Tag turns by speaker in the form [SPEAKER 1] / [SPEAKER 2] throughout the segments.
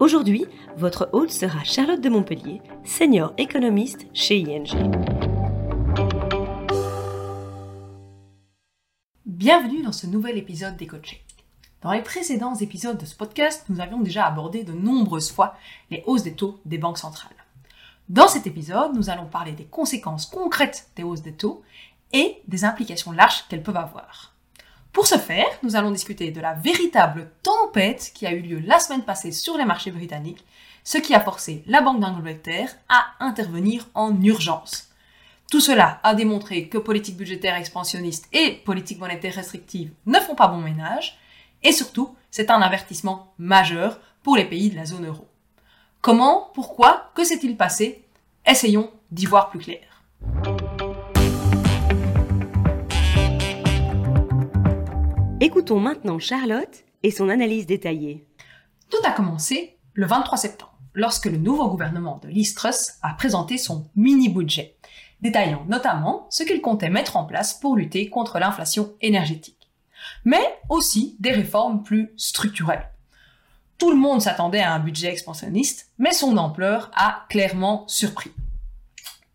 [SPEAKER 1] Aujourd'hui, votre hôte sera Charlotte de Montpellier, senior économiste chez ING.
[SPEAKER 2] Bienvenue dans ce nouvel épisode d'EcoCheck. Dans les précédents épisodes de ce podcast, nous avions déjà abordé de nombreuses fois les hausses des taux des banques centrales. Dans cet épisode, nous allons parler des conséquences concrètes des hausses des taux et des implications larges qu'elles peuvent avoir. Pour ce faire, nous allons discuter de la véritable tempête qui a eu lieu la semaine passée sur les marchés britanniques, ce qui a forcé la Banque d'Angleterre à intervenir en urgence. Tout cela a démontré que politique budgétaire expansionniste et politique monétaire restrictive ne font pas bon ménage, et surtout, c'est un avertissement majeur pour les pays de la zone euro. Comment? Pourquoi? Que s'est-il passé? Essayons d'y voir plus clair.
[SPEAKER 1] Écoutons maintenant Charlotte et son analyse détaillée.
[SPEAKER 2] Tout a commencé le 23 septembre, lorsque le nouveau gouvernement de Liz Truss a présenté son mini-budget, détaillant notamment ce qu'il comptait mettre en place pour lutter contre l'inflation énergétique, mais aussi des réformes plus structurelles. Tout le monde s'attendait à un budget expansionniste, mais son ampleur a clairement surpris.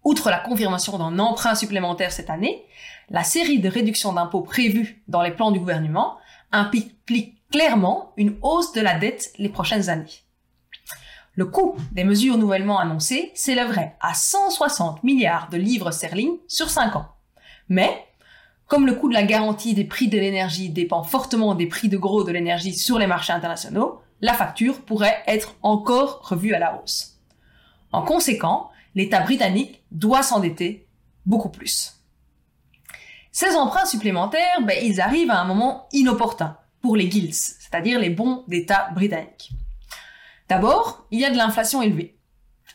[SPEAKER 2] Outre la confirmation d'un emprunt supplémentaire cette année, la série de réductions d'impôts prévues dans les plans du gouvernement implique clairement une hausse de la dette les prochaines années. Le coût des mesures nouvellement annoncées s'élèverait à 160 milliards de livres sterling sur 5 ans. Mais, comme le coût de la garantie des prix de l'énergie dépend fortement des prix de gros de l'énergie sur les marchés internationaux, la facture pourrait être encore revue à la hausse. En conséquent, l'État britannique doit s'endetter beaucoup plus. Ces emprunts supplémentaires, ben, ils arrivent à un moment inopportun pour les gilts, c'est-à-dire les bons d'État britanniques. D'abord, il y a de l'inflation élevée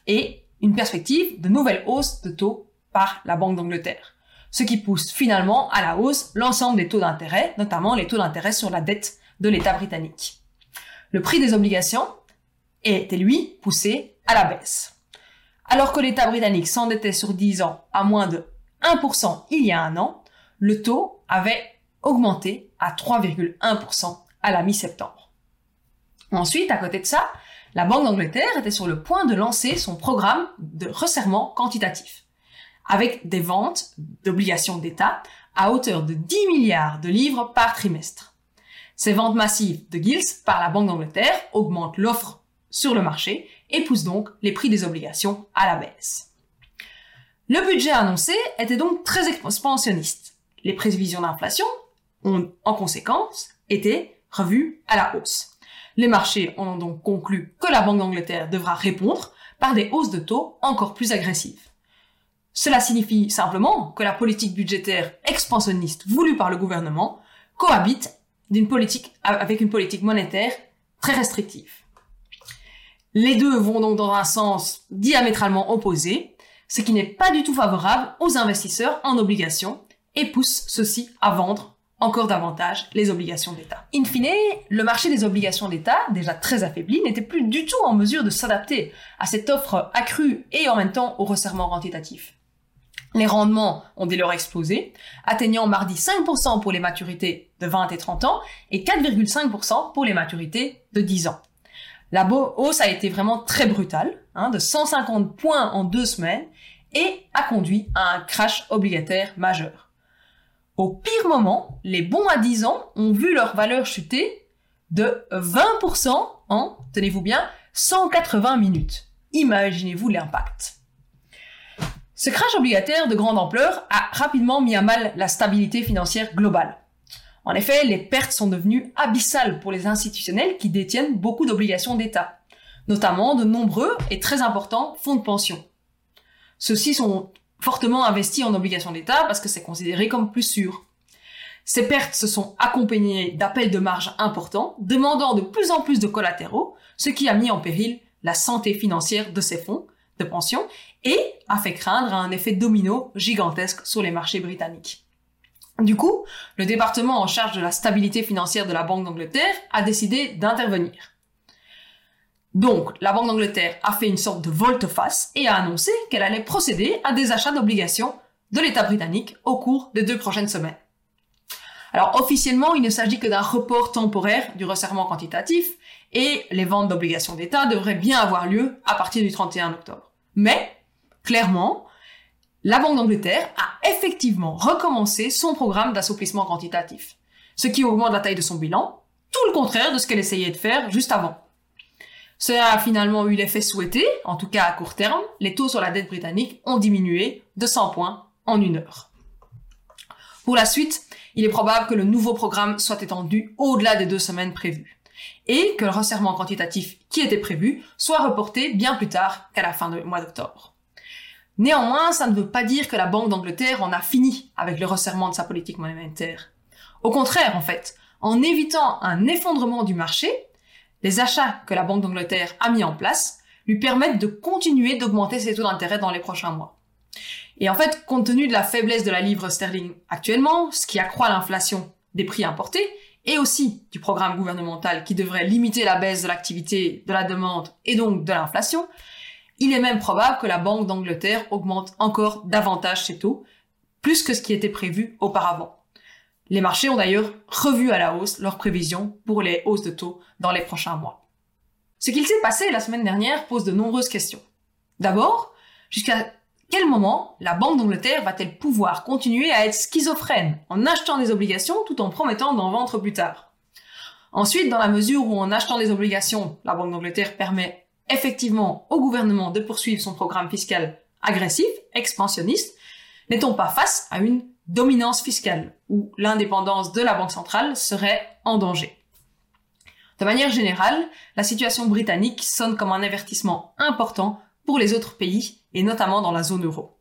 [SPEAKER 2] et une perspective de nouvelles hausses de taux par la Banque d'Angleterre, ce qui pousse finalement à la hausse l'ensemble des taux d'intérêt, notamment les taux d'intérêt sur la dette de l'État britannique. Le prix des obligations est, lui, poussé à la baisse. Alors que l'État britannique s'endettait sur 10 ans à moins de 1% il y a un an, le taux avait augmenté à 3,1% à la mi-septembre. Ensuite, à côté de ça, la Banque d'Angleterre était sur le point de lancer son programme de resserrement quantitatif, avec des ventes d'obligations d'État à hauteur de 10 milliards de livres par trimestre. Ces ventes massives de gilts par la Banque d'Angleterre augmentent l'offre sur le marché et poussent donc les prix des obligations à la baisse. Le budget annoncé était donc très expansionniste les prévisions d'inflation ont, en conséquence, été revues à la hausse. Les marchés ont donc conclu que la Banque d'Angleterre devra répondre par des hausses de taux encore plus agressives. Cela signifie simplement que la politique budgétaire expansionniste voulue par le gouvernement cohabite avec une politique monétaire très restrictive. Les deux vont donc dans un sens diamétralement opposé, ce qui n'est pas du tout favorable aux investisseurs en obligations et pousse ceux-ci à vendre encore davantage les obligations d'État. In fine, le marché des obligations d'État, déjà très affaibli, n'était plus du tout en mesure de s'adapter à cette offre accrue et en même temps au resserrement quantitatif. Les rendements ont dès lors explosé, atteignant mardi 5% pour les maturités de 20 et 30 ans et 4,5% pour les maturités de 10 ans. La hausse a été vraiment très brutale, hein, de 150 points en deux semaines, et a conduit à un crash obligataire majeur. Au pire moment, les bons à 10 ans ont vu leur valeur chuter de 20% en, tenez-vous bien, 180 minutes. Imaginez-vous l'impact. Ce crash obligataire de grande ampleur a rapidement mis à mal la stabilité financière globale. En effet, les pertes sont devenues abyssales pour les institutionnels qui détiennent beaucoup d'obligations d'État, notamment de nombreux et très importants fonds de pension. Ceux-ci sont fortement investi en obligations d'État parce que c'est considéré comme plus sûr. Ces pertes se sont accompagnées d'appels de marge importants, demandant de plus en plus de collatéraux, ce qui a mis en péril la santé financière de ces fonds, de pension et a fait craindre un effet domino gigantesque sur les marchés britanniques. Du coup, le département en charge de la stabilité financière de la Banque d'Angleterre a décidé d'intervenir. Donc, la Banque d'Angleterre a fait une sorte de volte-face et a annoncé qu'elle allait procéder à des achats d'obligations de l'État britannique au cours des deux prochaines semaines. Alors, officiellement, il ne s'agit que d'un report temporaire du resserrement quantitatif et les ventes d'obligations d'État devraient bien avoir lieu à partir du 31 octobre. Mais, clairement, la Banque d'Angleterre a effectivement recommencé son programme d'assouplissement quantitatif, ce qui augmente la taille de son bilan, tout le contraire de ce qu'elle essayait de faire juste avant. Cela a finalement eu l'effet souhaité, en tout cas à court terme, les taux sur la dette britannique ont diminué de 100 points en une heure. Pour la suite, il est probable que le nouveau programme soit étendu au-delà des deux semaines prévues et que le resserrement quantitatif qui était prévu soit reporté bien plus tard qu'à la fin du mois d'octobre. Néanmoins, ça ne veut pas dire que la Banque d'Angleterre en a fini avec le resserrement de sa politique monétaire. Au contraire, en fait, en évitant un effondrement du marché, les achats que la Banque d'Angleterre a mis en place lui permettent de continuer d'augmenter ses taux d'intérêt dans les prochains mois. Et en fait, compte tenu de la faiblesse de la livre sterling actuellement, ce qui accroît l'inflation des prix importés, et aussi du programme gouvernemental qui devrait limiter la baisse de l'activité, de la demande et donc de l'inflation, il est même probable que la Banque d'Angleterre augmente encore davantage ses taux, plus que ce qui était prévu auparavant. Les marchés ont d'ailleurs revu à la hausse leurs prévisions pour les hausses de taux dans les prochains mois. Ce qu'il s'est passé la semaine dernière pose de nombreuses questions. D'abord, jusqu'à quel moment la Banque d'Angleterre va-t-elle pouvoir continuer à être schizophrène en achetant des obligations tout en promettant d'en vendre plus tard? Ensuite, dans la mesure où en achetant des obligations, la Banque d'Angleterre permet effectivement au gouvernement de poursuivre son programme fiscal agressif, expansionniste, n'est-on pas face à une dominance fiscale où l'indépendance de la Banque centrale serait en danger De manière générale, la situation britannique sonne comme un avertissement important pour les autres pays et notamment dans la zone euro.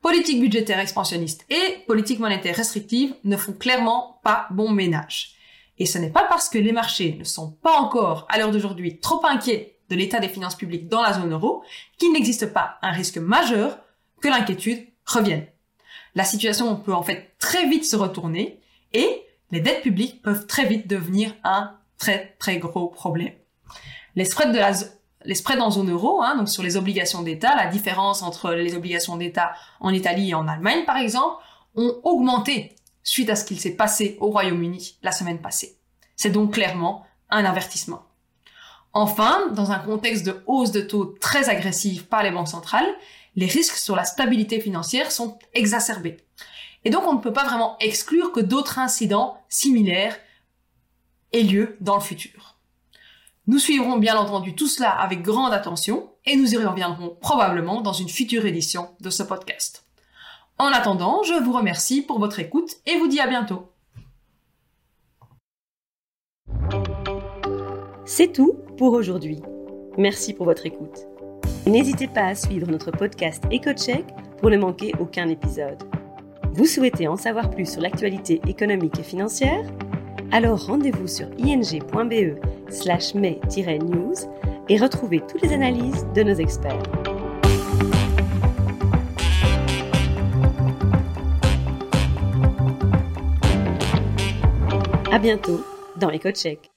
[SPEAKER 2] Politique budgétaire expansionniste et politique monétaire restrictive ne font clairement pas bon ménage. Et ce n'est pas parce que les marchés ne sont pas encore, à l'heure d'aujourd'hui, trop inquiets de l'état des finances publiques dans la zone euro qu'il n'existe pas un risque majeur que l'inquiétude revienne. La situation peut en fait très vite se retourner et les dettes publiques peuvent très vite devenir un très très gros problème. Les spreads en zone euro, hein, donc sur les obligations d'État, la différence entre les obligations d'État en Italie et en Allemagne par exemple, ont augmenté suite à ce qu'il s'est passé au Royaume-Uni la semaine passée. C'est donc clairement un avertissement. Enfin, dans un contexte de hausse de taux très agressive par les banques centrales, les risques sur la stabilité financière sont exacerbés. Et donc on ne peut pas vraiment exclure que d'autres incidents similaires aient lieu dans le futur. Nous suivrons bien entendu tout cela avec grande attention et nous y reviendrons probablement dans une future édition de ce podcast. En attendant, je vous remercie pour votre écoute et vous dis à bientôt.
[SPEAKER 1] C'est tout pour aujourd'hui. Merci pour votre écoute. N'hésitez pas à suivre notre podcast EcoCheck pour ne manquer aucun épisode. Vous souhaitez en savoir plus sur l'actualité économique et financière? Alors rendez-vous sur ing.be slash news et retrouvez toutes les analyses de nos experts. À bientôt dans EcoCheck.